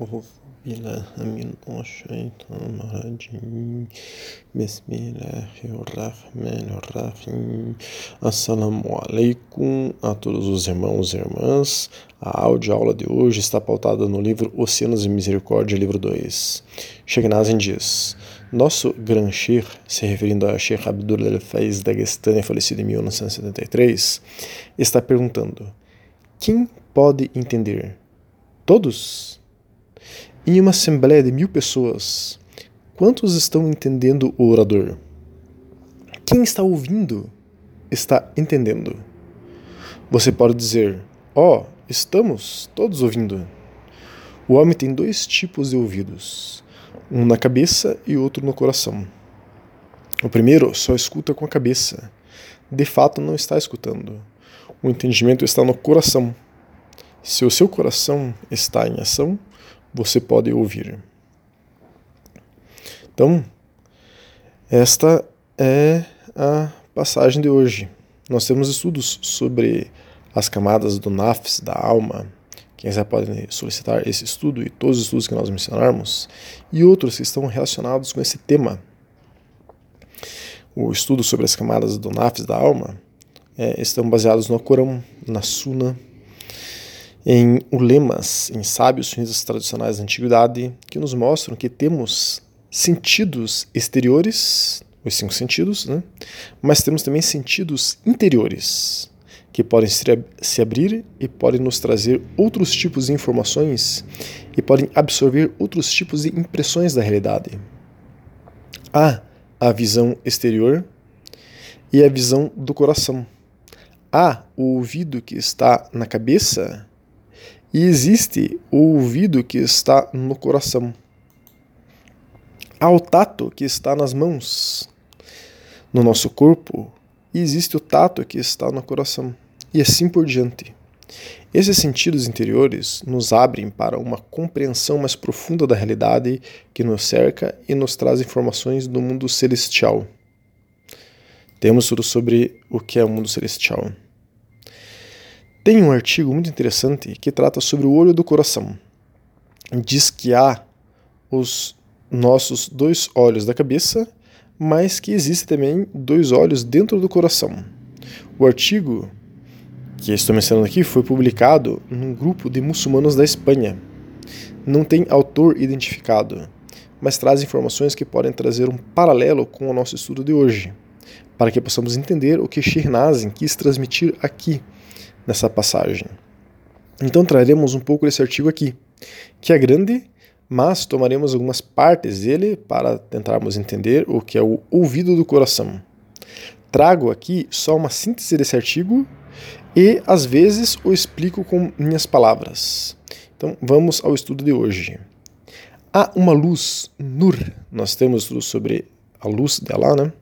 أعوذ بالله من الشيطان الرجيم بسم الله الرحمن الرحيم Assalamu alaikum a todos os irmãos e irmãs. A aula de hoje está pautada no livro Oceanos de Misericórdia, livro 2. Sheikh Nazim diz: Nosso Gran Sheikh, se referindo a Sheikh Abdul El-Faiz Dagestani, falecido em 1973, está perguntando: Quem pode entender? Todos? Em uma assembleia de mil pessoas, quantos estão entendendo o orador? Quem está ouvindo está entendendo. Você pode dizer: Ó, oh, estamos todos ouvindo. O homem tem dois tipos de ouvidos, um na cabeça e outro no coração. O primeiro só escuta com a cabeça, de fato não está escutando. O entendimento está no coração. Se o seu coração está em ação, você pode ouvir. Então, esta é a passagem de hoje. Nós temos estudos sobre as camadas do nafs, da alma. Quem quiser pode solicitar esse estudo e todos os estudos que nós mencionarmos, e outros que estão relacionados com esse tema. O estudo sobre as camadas do nafs, da alma, é, estão baseados no Corão, na Sunna, em ulemas, em sábios sunitas tradicionais da antiguidade, que nos mostram que temos sentidos exteriores, os cinco sentidos, né? mas temos também sentidos interiores, que podem se abrir e podem nos trazer outros tipos de informações e podem absorver outros tipos de impressões da realidade. Há a visão exterior e a visão do coração. Há o ouvido que está na cabeça e existe o ouvido que está no coração. Há o tato que está nas mãos, no nosso corpo, e existe o tato que está no coração, e assim por diante. Esses sentidos interiores nos abrem para uma compreensão mais profunda da realidade que nos cerca e nos traz informações do mundo celestial. Temos tudo sobre o que é o mundo celestial. Tem um artigo muito interessante que trata sobre o olho do coração. Diz que há os nossos dois olhos da cabeça, mas que existem também dois olhos dentro do coração. O artigo que estou mencionando aqui foi publicado num grupo de muçulmanos da Espanha. Não tem autor identificado, mas traz informações que podem trazer um paralelo com o nosso estudo de hoje, para que possamos entender o que Shirnazin quis transmitir aqui nessa passagem. Então traremos um pouco desse artigo aqui, que é grande, mas tomaremos algumas partes dele para tentarmos entender o que é o ouvido do coração. Trago aqui só uma síntese desse artigo e às vezes o explico com minhas palavras. Então vamos ao estudo de hoje. Há uma luz, Nur, nós temos sobre a luz dela, né?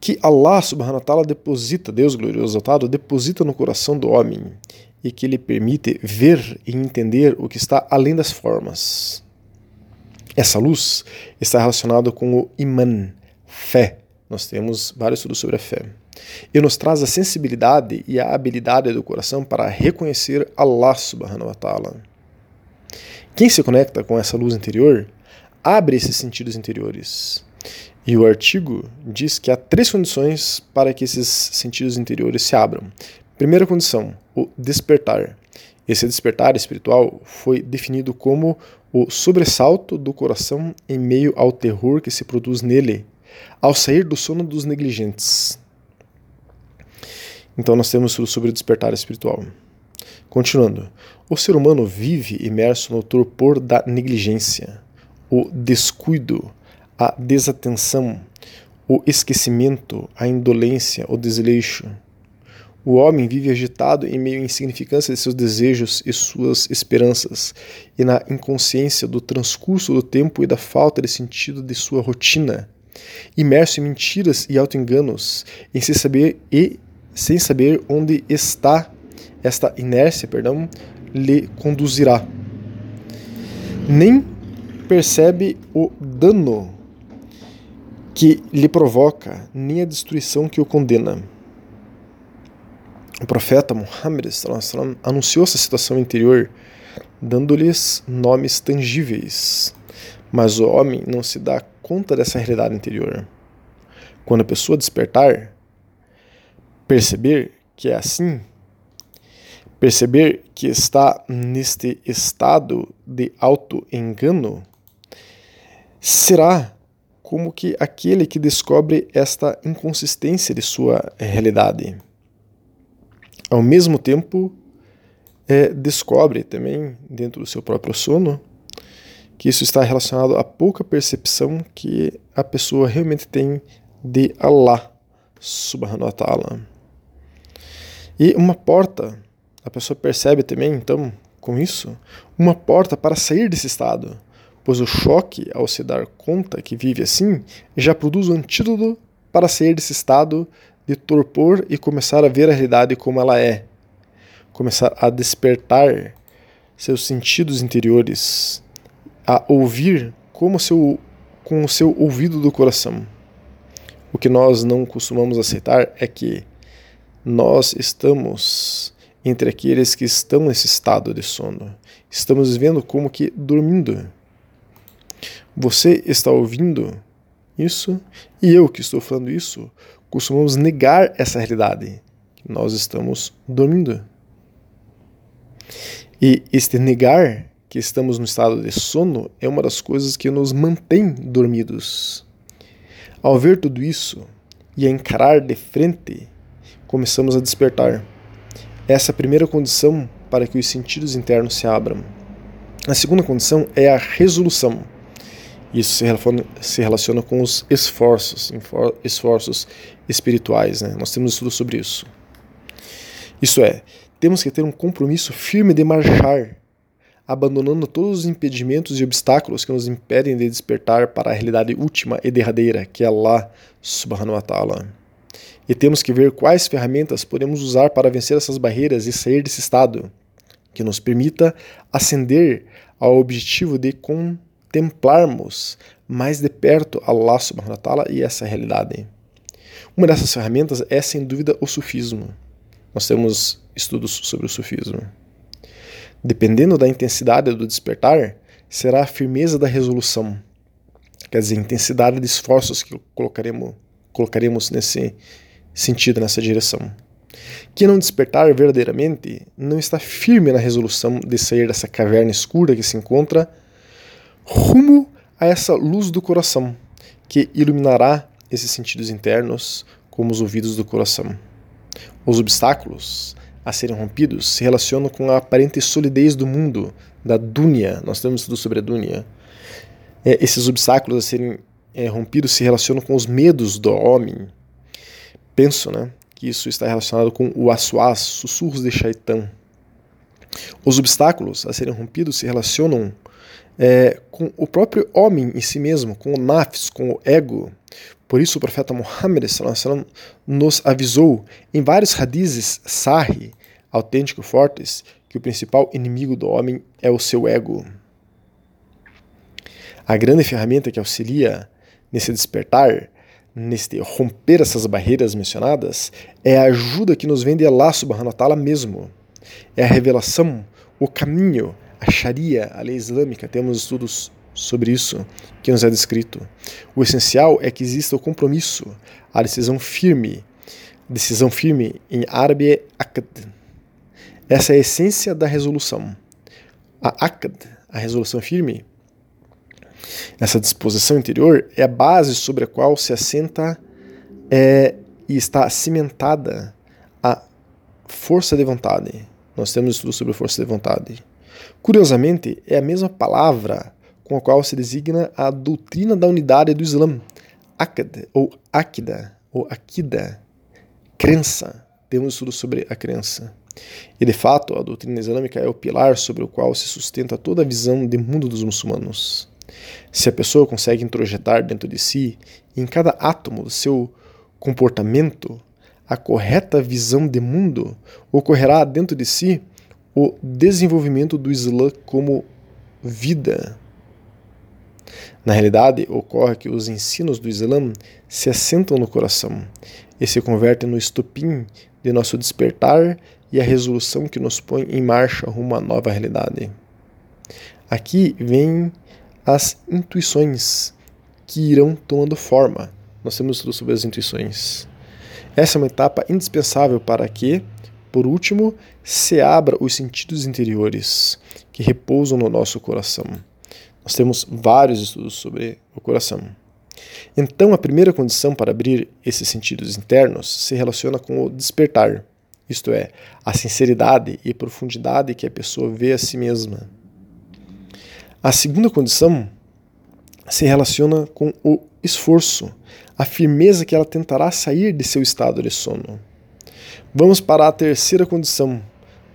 Que Allah subhanahu wa ta'ala deposita, Deus glorioso exaltado, deposita no coração do homem e que lhe permite ver e entender o que está além das formas. Essa luz está relacionada com o iman, fé. Nós temos vários estudos sobre a fé. E nos traz a sensibilidade e a habilidade do coração para reconhecer Allah subhanahu wa ta'ala. Quem se conecta com essa luz interior abre esses sentidos interiores e o artigo diz que há três condições para que esses sentidos interiores se abram. Primeira condição, o despertar. Esse despertar espiritual foi definido como o sobressalto do coração em meio ao terror que se produz nele, ao sair do sono dos negligentes. Então nós temos sobre o despertar espiritual. Continuando, o ser humano vive imerso no torpor da negligência, o descuido, a desatenção, o esquecimento, a indolência, o desleixo. O homem vive agitado em meio à insignificância de seus desejos e suas esperanças, e na inconsciência do transcurso do tempo e da falta de sentido de sua rotina, imerso em mentiras e autoenganos, em sem saber e sem saber onde está esta inércia, perdão, lhe conduzirá. Nem percebe o dano que lhe provoca, nem a destruição que o condena. O profeta Muhammad anunciou essa situação interior dando-lhes nomes tangíveis. Mas o homem não se dá conta dessa realidade interior. Quando a pessoa despertar, perceber que é assim, perceber que está neste estado de auto-engano, será como que aquele que descobre esta inconsistência de sua realidade. Ao mesmo tempo, é, descobre também, dentro do seu próprio sono, que isso está relacionado à pouca percepção que a pessoa realmente tem de Allah subhanahu wa ta'ala. E uma porta, a pessoa percebe também, então, com isso, uma porta para sair desse estado, pois o choque ao se dar conta que vive assim já produz o um antídoto para sair desse estado de torpor e começar a ver a realidade como ela é, começar a despertar seus sentidos interiores, a ouvir como seu, com o seu ouvido do coração. O que nós não costumamos aceitar é que nós estamos entre aqueles que estão nesse estado de sono. Estamos vivendo como que dormindo. Você está ouvindo isso e eu que estou falando isso costumamos negar essa realidade. Nós estamos dormindo. E este negar que estamos no estado de sono é uma das coisas que nos mantém dormidos. Ao ver tudo isso e a encarar de frente, começamos a despertar. Essa é a primeira condição para que os sentidos internos se abram. A segunda condição é a resolução. Isso se relaciona, se relaciona com os esforços, esforços espirituais. Né? Nós temos estudo sobre isso. Isso é, temos que ter um compromisso firme de marchar, abandonando todos os impedimentos e obstáculos que nos impedem de despertar para a realidade última e derradeira, que é Allah subhanahu wa ta'ala. E temos que ver quais ferramentas podemos usar para vencer essas barreiras e sair desse estado, que nos permita ascender ao objetivo de contemplarmos mais de perto Allah subhanahu wa ta'ala e essa realidade. Uma dessas ferramentas é, sem dúvida, o sufismo. Nós temos estudos sobre o sufismo. Dependendo da intensidade do despertar, será a firmeza da resolução, quer dizer, a intensidade de esforços que colocaremos, colocaremos nesse sentido, nessa direção. Quem não despertar verdadeiramente não está firme na resolução de sair dessa caverna escura que se encontra rumo a essa luz do coração, que iluminará esses sentidos internos como os ouvidos do coração. Os obstáculos a serem rompidos se relacionam com a aparente solidez do mundo, da dunya. Nós temos estudo sobre a dunya. É, esses obstáculos a serem é, rompidos se relacionam com os medos do homem. Penso né, que isso está relacionado com o aswas, sussurros de Shaitan. Os obstáculos a serem rompidos se relacionam é, com o próprio homem em si mesmo, com o nafs, com o ego. Por isso o profeta Muhammad nos avisou em vários hadizes sahih, autênticos fortes, que o principal inimigo do homem é o seu ego. A grande ferramenta que auxilia nesse despertar, neste romper essas barreiras mencionadas, é a ajuda que nos vem de Allah subhanahu wa ta'ala mesmo. É a revelação, o caminho, a Sharia, a lei islâmica, temos estudos sobre isso que nos é descrito. O essencial é que exista o compromisso, a decisão firme. Decisão firme em árabe é akd. Essa é a essência da resolução. A akd, a resolução firme, essa disposição interior é a base sobre a qual se assenta é, e está cimentada a força de vontade. Nós temos estudo sobre força de vontade. Curiosamente, é a mesma palavra com a qual se designa a doutrina da unidade do Islã, Akad, ou Akida, ou Akida, crença. Temos estudo sobre a crença. E de fato, a doutrina islâmica é o pilar sobre o qual se sustenta toda a visão de mundo dos muçulmanos. Se a pessoa consegue introjetar dentro de si, em cada átomo do seu comportamento, a correta visão de mundo, ocorrerá dentro de si o desenvolvimento do Islã como vida. Na realidade, ocorre que os ensinos do Islã se assentam no coração e se convertem no estupim de nosso despertar e a resolução que nos põe em marcha rumo à nova realidade. Aqui vem as intuições que irão tomando forma. Nós temos tudo sobre as intuições. Essa é uma etapa indispensável para que, por último, se abra os sentidos interiores que repousam no nosso coração. Nós temos vários estudos sobre o coração. Então, a primeira condição para abrir esses sentidos internos se relaciona com o despertar, isto é, a sinceridade e profundidade que a pessoa vê a si mesma. A segunda condição se relaciona com o esforço, a firmeza que ela tentará sair de seu estado de sono. Vamos para a terceira condição,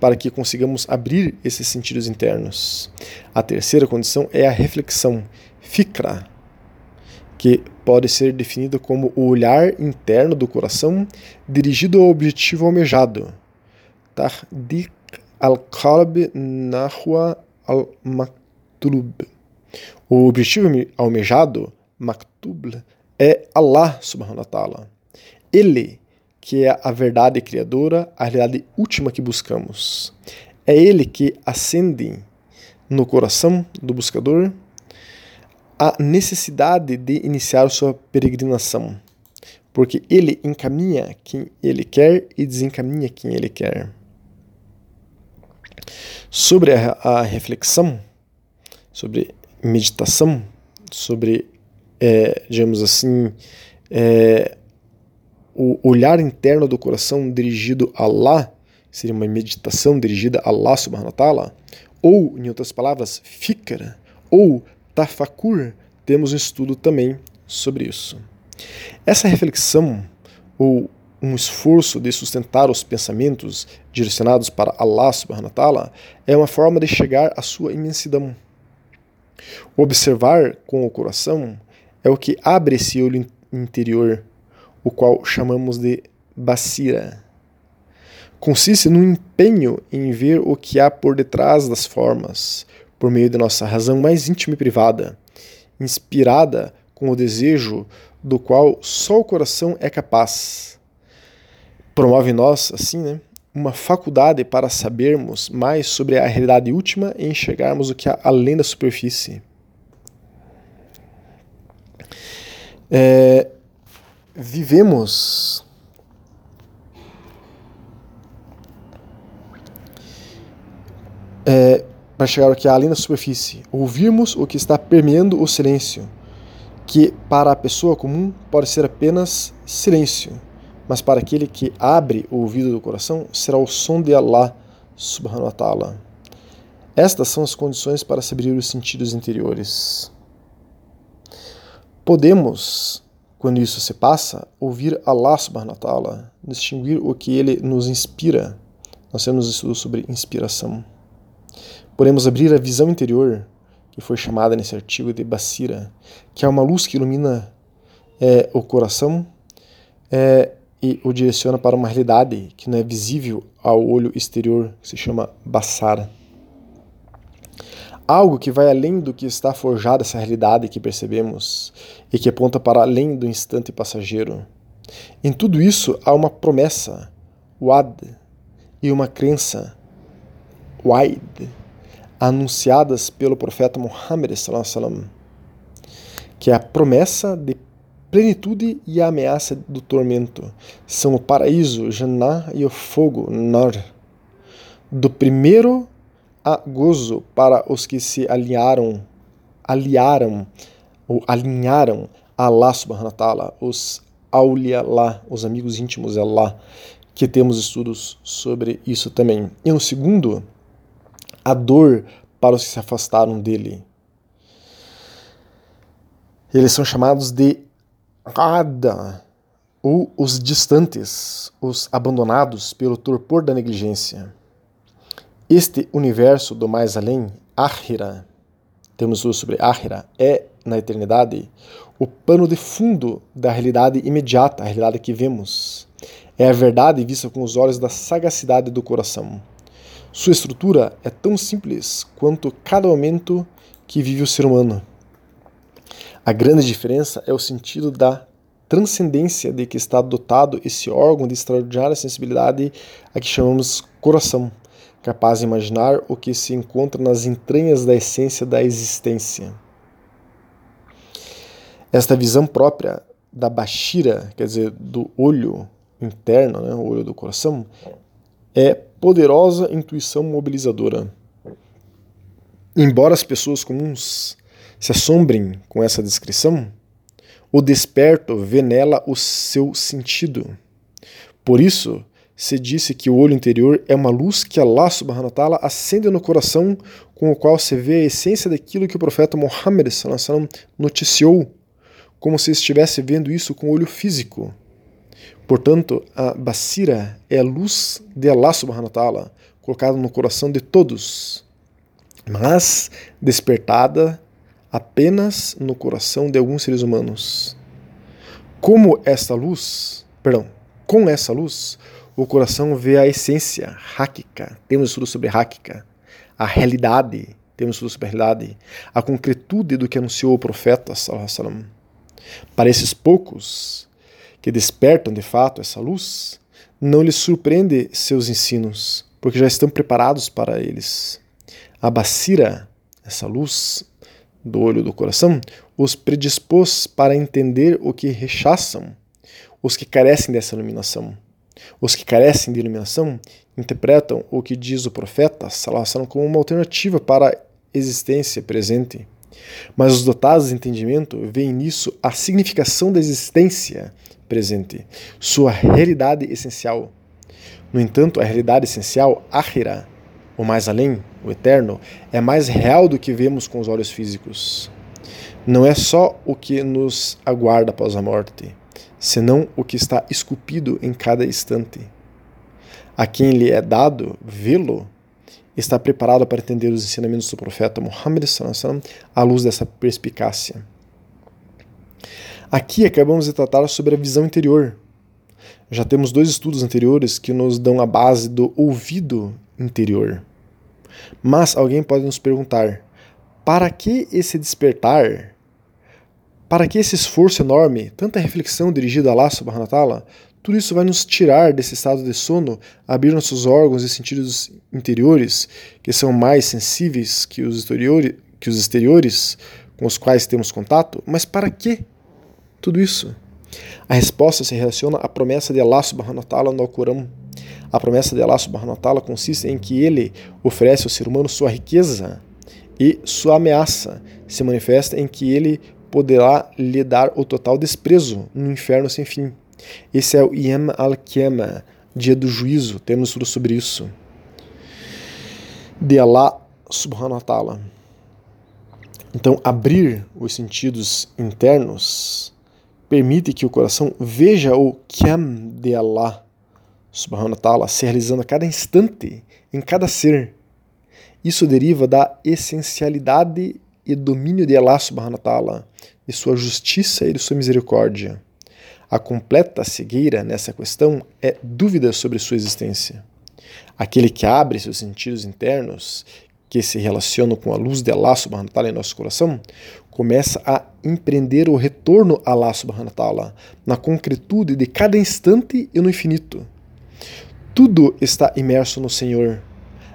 para que consigamos abrir esses sentidos internos. A terceira condição é a reflexão, fikra, que pode ser definida como o olhar interno do coração dirigido ao objetivo almejado. Tahdik al-qalb nahwa al-maktub. O objetivo almejado, maktub, é Allah subhanahu wa ta'ala. Ele que é a verdade criadora, a realidade última que buscamos. É ele que acende no coração do buscador a necessidade de iniciar sua peregrinação, porque ele encaminha quem ele quer e desencaminha quem ele quer. Sobre a, a reflexão, sobre meditação, sobre, é, digamos assim, é, o olhar interno do coração dirigido a Allah, seria uma meditação dirigida a Allah subhanahu wa ta'ala, ou, em outras palavras, fikra, ou tafakur, temos um estudo também sobre isso. Essa reflexão, ou um esforço de sustentar os pensamentos direcionados para Allah subhanahu wa ta'ala, é uma forma de chegar à sua imensidão. Observar com o coração é o que abre esse olho interior o qual chamamos de basira. Consiste no empenho em ver o que há por detrás das formas, por meio de nossa razão mais íntima e privada, inspirada com o desejo do qual só o coração é capaz. Promove em nós, assim, né, uma faculdade para sabermos mais sobre a realidade última e enxergarmos o que há além da superfície. É, vivemos é, para chegar aqui além da superfície, ouvirmos o que está permeando o silêncio, que para a pessoa comum pode ser apenas silêncio, mas para aquele que abre o ouvido do coração será o som de Allah subhanahu wa ta'ala. Estas são as condições para se abrir os sentidos interiores. Podemos quando isso se passa, ouvir Allah subhanahu wa ta'ala, distinguir o que ele nos inspira. Nós temos estudo sobre inspiração. Podemos abrir a visão interior, que foi chamada nesse artigo de Basira, que é uma luz que ilumina é, o coração é, e o direciona para uma realidade que não é visível ao olho exterior, que se chama Basara algo que vai além do que está forjado essa realidade que percebemos e que aponta para além do instante passageiro. Em tudo isso há uma promessa, wad, e uma crença, waid, anunciadas pelo profeta Muhammad que é a promessa de plenitude e a ameaça do tormento. São o paraíso, Jannah, e o fogo, Nar. Do primeiro a gozo para os que se alinharam, aliaram ou alinharam a Allah subhanahu wa ta'ala, os aulia lá, os amigos íntimos de Allah, que temos estudos sobre isso também. E no segundo, a dor para os que se afastaram dele. Eles são chamados de Ada, ou os distantes, os abandonados pelo torpor da negligência. Este universo do mais além, Ahira, temos o sobre Ahira, é, na eternidade, o pano de fundo da realidade imediata, a realidade que vemos. É a verdade vista com os olhos da sagacidade do coração. Sua estrutura é tão simples quanto cada momento que vive o ser humano. A grande diferença é o sentido da transcendência de que está dotado esse órgão de extraordinária sensibilidade a que chamamos coração capaz de imaginar o que se encontra nas entranhas da essência da existência. Esta visão própria da Bashira, quer dizer, do olho interno, né, o olho do coração, é poderosa intuição mobilizadora. Embora as pessoas comuns se assombrem com essa descrição, o desperto vê nela o seu sentido. Por isso, se disse que o olho interior é uma luz que Allah subhanahu wa ta'ala acende no coração, com o qual se vê a essência daquilo que o profeta Muhammad noticiou, como se estivesse vendo isso com o olho físico. Portanto, a Basira é a luz de Allah subhanahu wa ta'ala, colocada no coração de todos, mas despertada apenas no coração de alguns seres humanos. Como esta luz, perdão, com essa luz, o coração vê a essência, Hakika. Temos estudo sobre Hakika. A realidade, temos estudo sobre a realidade. A concretude do que anunciou o profeta. Sallam. Para esses poucos que despertam de fato essa luz, não lhes surpreende seus ensinos, porque já estão preparados para eles. A Basira, essa luz do olho do coração, os predispôs para entender o que rechaçam os que carecem dessa iluminação. Os que carecem de iluminação interpretam o que diz o profeta Salassalam como uma alternativa para a existência presente. Mas os dotados de entendimento veem nisso a significação da existência presente, sua realidade essencial. No entanto, a realidade essencial, Ahira, o mais além, o eterno, é mais real do que vemos com os olhos físicos. Não é só o que nos aguarda após a morte, senão o que está esculpido em cada instante. A quem lhe é dado vê-lo, está preparado para entender os ensinamentos do profeta Muhammad à luz dessa perspicácia. Aqui acabamos de tratar sobre a visão interior. Já temos dois estudos anteriores que nos dão a base do ouvido interior. Mas alguém pode nos perguntar: para que esse despertar para que esse esforço enorme, tanta reflexão dirigida a wa ta'ala, tudo isso vai nos tirar desse estado de sono, abrir nossos órgãos e sentidos interiores, que são mais sensíveis que os, exteriores, que os exteriores com os quais temos contato? Mas para que tudo isso? A resposta se relaciona à promessa de Allah subhanahu wa ta'ala no Alcorão. A promessa de Allah subhanahu wa ta'ala consiste em que ele oferece ao ser humano sua riqueza e sua ameaça se manifesta em que ele poderá lhe dar o total desprezo no inferno sem fim. Esse é o Yem al-Kema, dia do juízo. Temos tudo sobre isso. De Allah subhanahu wa ta'ala. Então, abrir os sentidos internos permite que o coração veja o Kyam de Allah subhanahu wa ta'ala se realizando a cada instante, em cada ser. Isso deriva da essencialidade e domínio de Allah subhanahu wa ta'ala, de sua justiça e de sua misericórdia. A completa cegueira nessa questão é dúvida sobre sua existência. Aquele que abre seus sentidos internos, que se relacionam com a luz de Allah subhanahu wa ta'ala em nosso coração, começa a empreender o retorno a Allah subhanahu wa ta'ala, na concretude de cada instante e no infinito. Tudo está imerso no Senhor.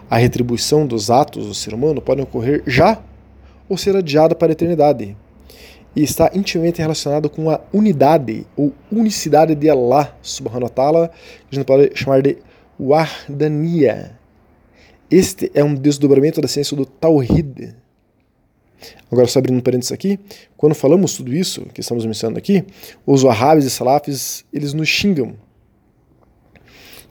A retribuição dos atos do ser humano pode ocorrer já ou ser adiada para a eternidade. E está intimamente relacionado com a unidade ou unicidade de Allah subhanahu wa ta'ala, que a gente pode chamar de Wahdaniya. Este é um desdobramento da ciência do Tawhid. Agora, só abrindo um parênteses aqui, quando falamos tudo isso que estamos mencionando aqui, os Wahhabis e Salafis, eles nos xingam.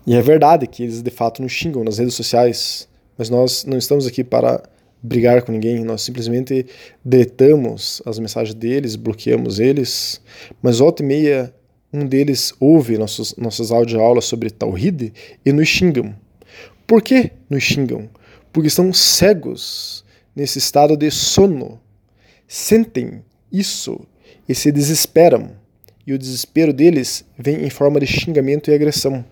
E é verdade que eles de fato nos xingam nas redes sociais, mas nós não estamos aqui para brigar com ninguém, nós simplesmente deletamos as mensagens deles, bloqueamos eles, mas volta e meia um deles ouve nossos, nossas audioaulas sobre Tawhid e nos xingam. Por que nos xingam? Porque estão cegos nesse estado de sono. Sentem isso e se desesperam. E o desespero deles vem em forma de xingamento e agressão.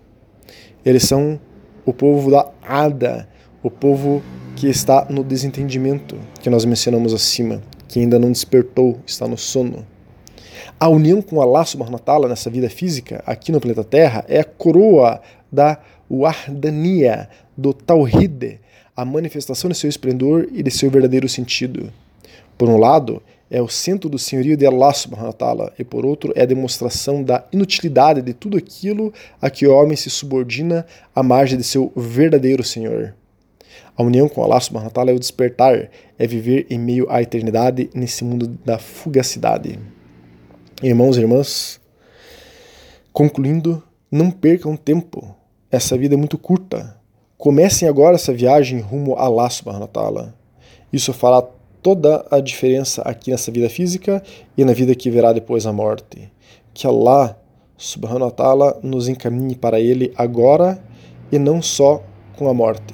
Eles são o povo da Ada, o povo que está no desentendimento que nós mencionamos acima, que ainda não despertou, está no sono. A união com Allah subhanahu wa ta'ala nessa vida física, aqui no planeta Terra, é a coroa da o Ardania do Tawhid, a manifestação de seu esplendor e de seu verdadeiro sentido. Por um lado, é o centro do senhorio de Allah subhanahu wa ta'ala, e por outro, é a demonstração da inutilidade de tudo aquilo a que o homem se subordina à margem de seu verdadeiro Senhor. A união com Allah subhanahu wa ta'ala é o despertar, é viver em meio à eternidade nesse mundo da fugacidade. Irmãos e irmãs, concluindo, não percam tempo. Essa vida é muito curta. Comecem agora essa viagem rumo a Allah subhanahu wa ta'ala. Isso fará toda a diferença aqui nessa vida física e na vida que virá depois da morte. Que Allah subhanahu wa ta'ala nos encaminhe para Ele agora e não só com a morte.